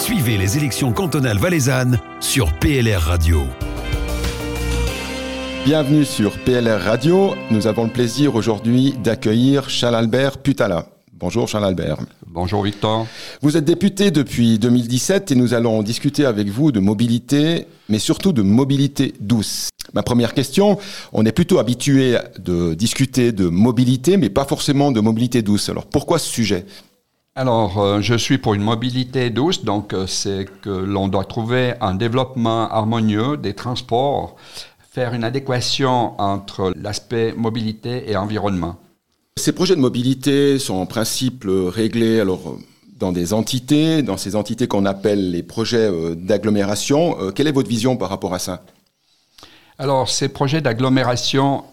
Suivez les élections cantonales valaisannes sur PLR Radio. Bienvenue sur PLR Radio. Nous avons le plaisir aujourd'hui d'accueillir Charles-Albert Putala. Bonjour Charles-Albert. Bonjour Victor. Vous êtes député depuis 2017 et nous allons discuter avec vous de mobilité, mais surtout de mobilité douce. Ma première question, on est plutôt habitué de discuter de mobilité, mais pas forcément de mobilité douce. Alors pourquoi ce sujet? Alors, euh, je suis pour une mobilité douce, donc euh, c'est que l'on doit trouver un développement harmonieux des transports, faire une adéquation entre l'aspect mobilité et environnement. Ces projets de mobilité sont en principe réglés alors dans des entités, dans ces entités qu'on appelle les projets euh, d'agglomération. quelle est votre vision par rapport à ça? Alors, ces projets d'agglomération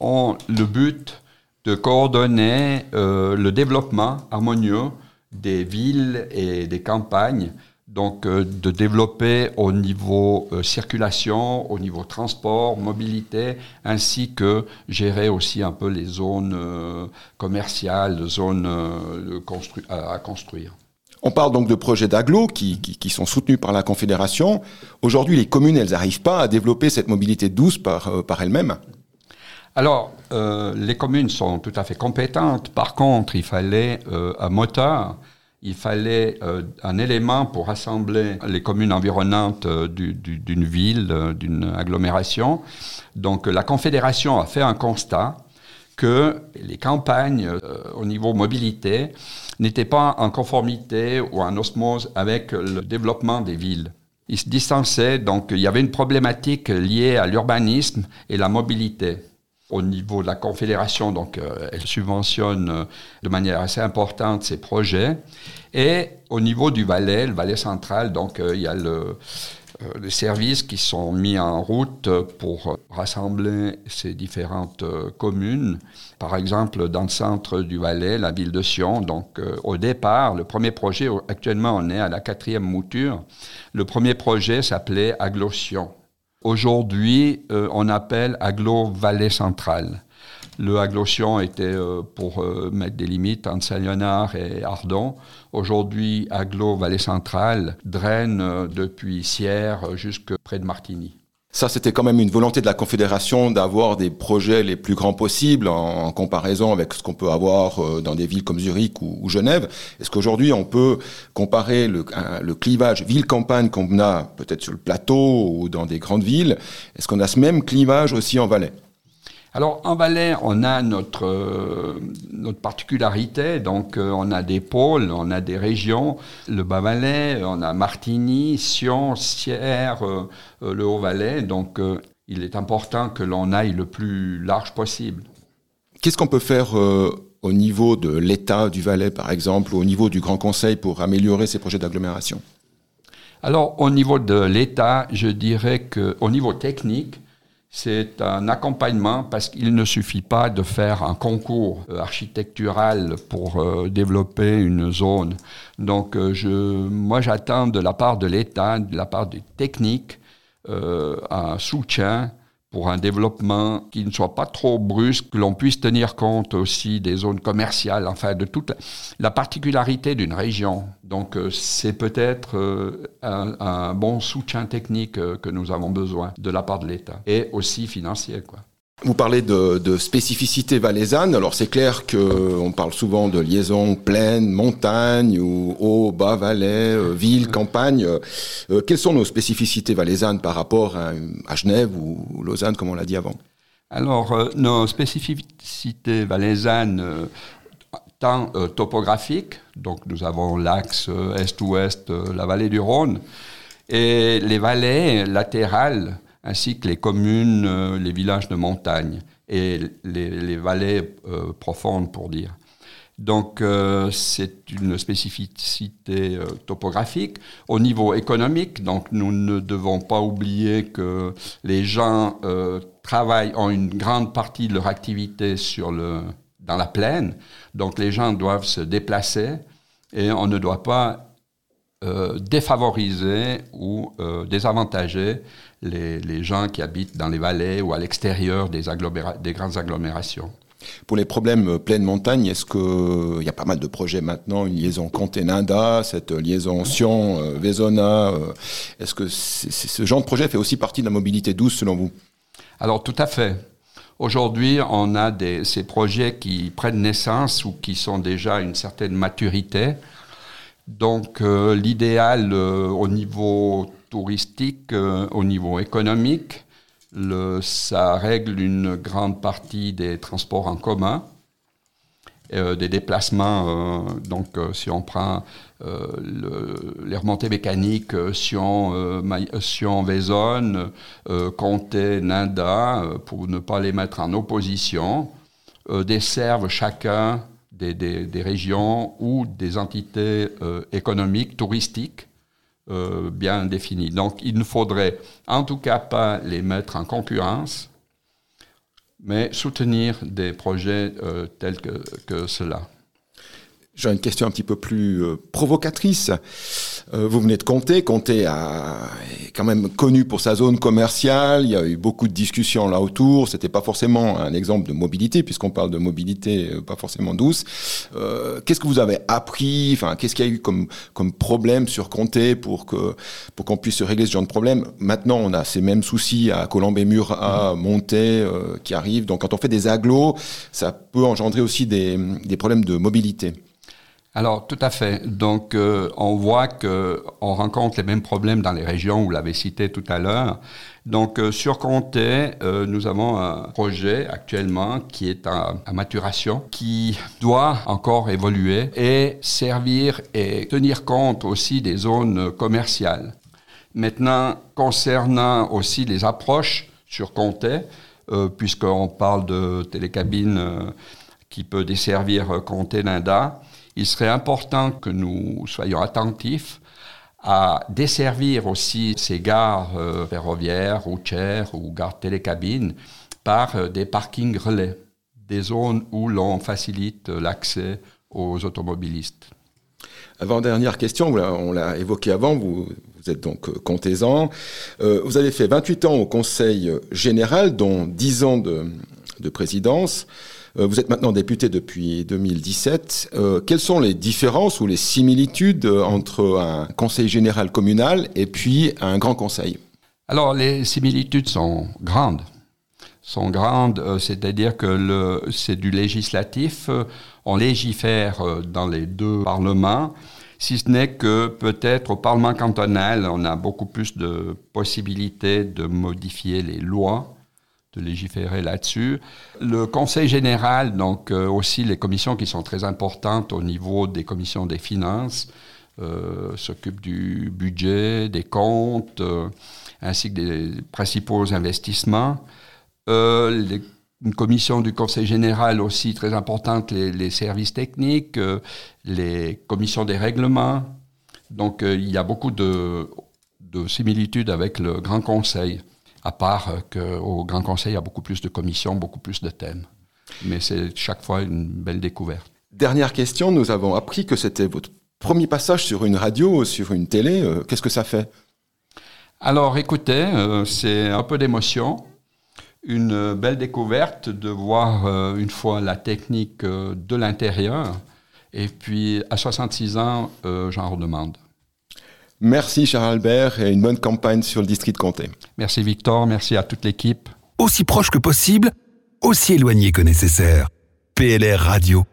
ont le but de coordonner euh, le développement harmonieux des villes et des campagnes, donc euh, de développer au niveau euh, circulation, au niveau transport, mobilité, ainsi que gérer aussi un peu les zones commerciales, zones à construire. On parle donc de projets d'agglo qui, sont soutenus par la Confédération. Aujourd'hui, les communes, elles n'arrivent pas à développer cette mobilité douce par elles-mêmes. Alors, euh, les communes sont tout à fait compétentes. Par contre, il fallait euh, un moteur, il fallait euh, un élément pour rassembler les communes environnantes d'une ville, d'une agglomération. Donc, la Confédération a fait un constat que les campagnes au niveau mobilité n'étaient pas en conformité ou en osmose avec le développement des villes. Ils se distançaient, donc il y avait une problématique liée à l'urbanisme et la mobilité au niveau de la Confédération, donc euh, elle subventionne euh, de manière assez importante ces projets. Et au niveau du Valais, le Valais central, donc euh, il y a le, les services qui sont mis en route pour rassembler ces différentes communes. Par exemple, dans le centre du Valais, la ville de Sion. Donc, au départ, le premier projet, actuellement, on est à la quatrième mouture. Le premier projet s'appelait Aglotion. Aujourd'hui, euh, on appelle Aglo Vallée Centrale. Le Aglotion était euh, pour euh, mettre des limites entre Saint-Léonard et Ardon. Aujourd'hui, Aglo Vallée Centrale draine depuis Sierre jusque près de Martigny. Ça, c'était quand même une volonté de la Confédération d'avoir des projets les plus grands possibles en, comparaison avec ce qu'on peut avoir euh, dans des villes comme Zurich ou, Genève. Est-ce qu'aujourd'hui, on peut comparer le, le clivage ville-campagne qu'on a peut-être sur le plateau ou dans des grandes villes? Est-ce qu'on a ce même clivage aussi en Valais? Alors en Valais, on a notre, euh, notre particularité, donc euh, on a des pôles, on a des régions, le Bas-Valais, on a Martigny, Sion, Sierre, euh, le Haut-Valais, donc il est important que l'on aille le plus large possible. Qu'est-ce qu'on peut faire au niveau de l'État du Valais, par exemple, ou au niveau du Grand Conseil pour améliorer ces projets d'agglomération? Alors au niveau de l'État, je dirais qu'au niveau technique, c'est un accompagnement parce qu'il ne suffit pas de faire un concours euh, architectural pour euh, développer une zone. Donc, euh, je, moi, j'attends de la part de l'État, de la part des techniques, un soutien pour un développement qui ne soit pas trop brusque, que l'on puisse tenir compte aussi des zones commerciales, enfin de toute la, particularité d'une région. Donc euh, c'est peut-être euh, un, bon soutien technique euh, que nous avons besoin de la part de l'État et aussi financier. Quoi. Vous parlez de, de spécificité valaisanne. Alors c'est clair que on parle souvent de liaison plaine, montagne ou haut, bas, vallée, euh, ville, campagne. Euh, quelles sont nos spécificités valaisannes par rapport à, Genève ou Lausanne, comme on l'a dit avant? Alors euh, nos spécificités valaisannes tant topographiques, donc nous avons l'axe est-ouest, la vallée du Rhône, et les vallées latérales ainsi que les communes, euh, les villages de montagne et les, vallées euh, profondes, pour dire. Donc euh, c'est une spécificité topographique. Au niveau économique, donc nous ne devons pas oublier que les gens travaillent, ont une grande partie de leur activité sur le, dans la plaine. Donc les gens doivent se déplacer et on ne doit pas défavoriser ou désavantager les, gens qui habitent dans les vallées ou à l'extérieur des, des, grandes agglomérations. Pour les problèmes pleine montagne, est-ce qu'il y a pas mal de projets maintenant, une liaison Comté-Ninda, cette liaison Sion-Vezona Est-ce que ce genre de projet fait aussi partie de la mobilité douce selon vous? Alors tout à fait. Aujourd'hui, on a des, ces projets qui prennent naissance ou qui sont déjà à une certaine maturité. Donc euh, l'idéal euh, au niveau touristique, euh, au niveau économique, ça règle une grande partie des transports en commun. Des déplacements. Donc, si on prend le, les remontées mécaniques Sion, Sion Comté, Nanda, pour ne pas les mettre en opposition, desservent chacun des, régions ou des entités économiques, touristiques. bien définies. Donc, il ne faudrait en tout cas pas les mettre en concurrence, mais soutenir des projets euh, tels que, que cela. J'ai une question un petit peu plus euh, provocatrice. Euh, vous venez de Comté. Comté a, est quand même connu pour sa zone commerciale. Il y a eu beaucoup de discussions là autour. C'était pas forcément un exemple de mobilité, puisqu'on parle de mobilité euh, pas forcément douce. Euh, qu'est-ce que vous avez appris? Enfin, qu'est-ce qu'il y a eu comme comme problème sur Comté pour que pour qu'on puisse régler ce genre de problème? Maintenant, on a ces mêmes soucis à Colombey-Mur, à Monté euh, qui arrivent. Donc, quand on fait des agglos, ça peut engendrer aussi des des problèmes de mobilité. Alors, tout à fait. Donc, euh, on voit que on rencontre les mêmes problèmes dans les régions, vous l'avez cité tout à l'heure. Donc, euh, sur Comté, euh, nous avons un projet actuellement qui est à, maturation, qui doit encore évoluer et servir et tenir compte aussi des zones commerciales. Maintenant, concernant aussi les approches sur Comté, puisqu'on parle de télécabine qui peut desservir Comté-Linda, il serait important que nous soyons attentifs à desservir aussi ces gares euh, ferroviaires, routières ou gares télécabines par euh, des parkings relais, des zones où l'on facilite l'accès aux automobilistes. Avant-dernière question, on l'a évoqué avant, vous, êtes donc euh, comtésan. Euh, vous avez fait 28 ans au Conseil général, dont 10 ans de présidence. Euh, vous êtes maintenant député depuis 2017. Euh, quelles sont les différences ou les similitudes entre un conseil général communal et puis un grand conseil? Alors, les similitudes sont grandes. Sont grandes, euh, c'est-à-dire que c'est du législatif. On légifère dans les deux parlements si ce n'est que peut-être au Parlement cantonal, on a beaucoup plus de possibilités de modifier les lois de légiférer là-dessus. Le Conseil général, donc euh, aussi les commissions qui sont très importantes au niveau des commissions des finances, euh, s'occupent du budget, des comptes, euh, ainsi que des principaux investissements. Les, une commission du Conseil général aussi très importante, les, services techniques, les commissions des règlements. Donc il y a beaucoup de similitudes avec le Grand Conseil à part euh, qu'au Grand Conseil, il y a beaucoup plus de commissions, beaucoup plus de thèmes. Mais c'est chaque fois une belle découverte. Dernière question, nous avons appris que c'était votre premier passage sur une radio, sur une télé. Euh, qu'est-ce que ça fait? Alors écoutez, euh, c'est un peu d'émotion. Une belle découverte de voir une fois la technique de l'intérieur. Et puis à 66 ans, j'en redemande. Merci Charles Albert et une bonne campagne sur le district de Comté. Merci Victor, merci à toute l'équipe. Aussi proche que possible, aussi éloigné que nécessaire. PLR Radio.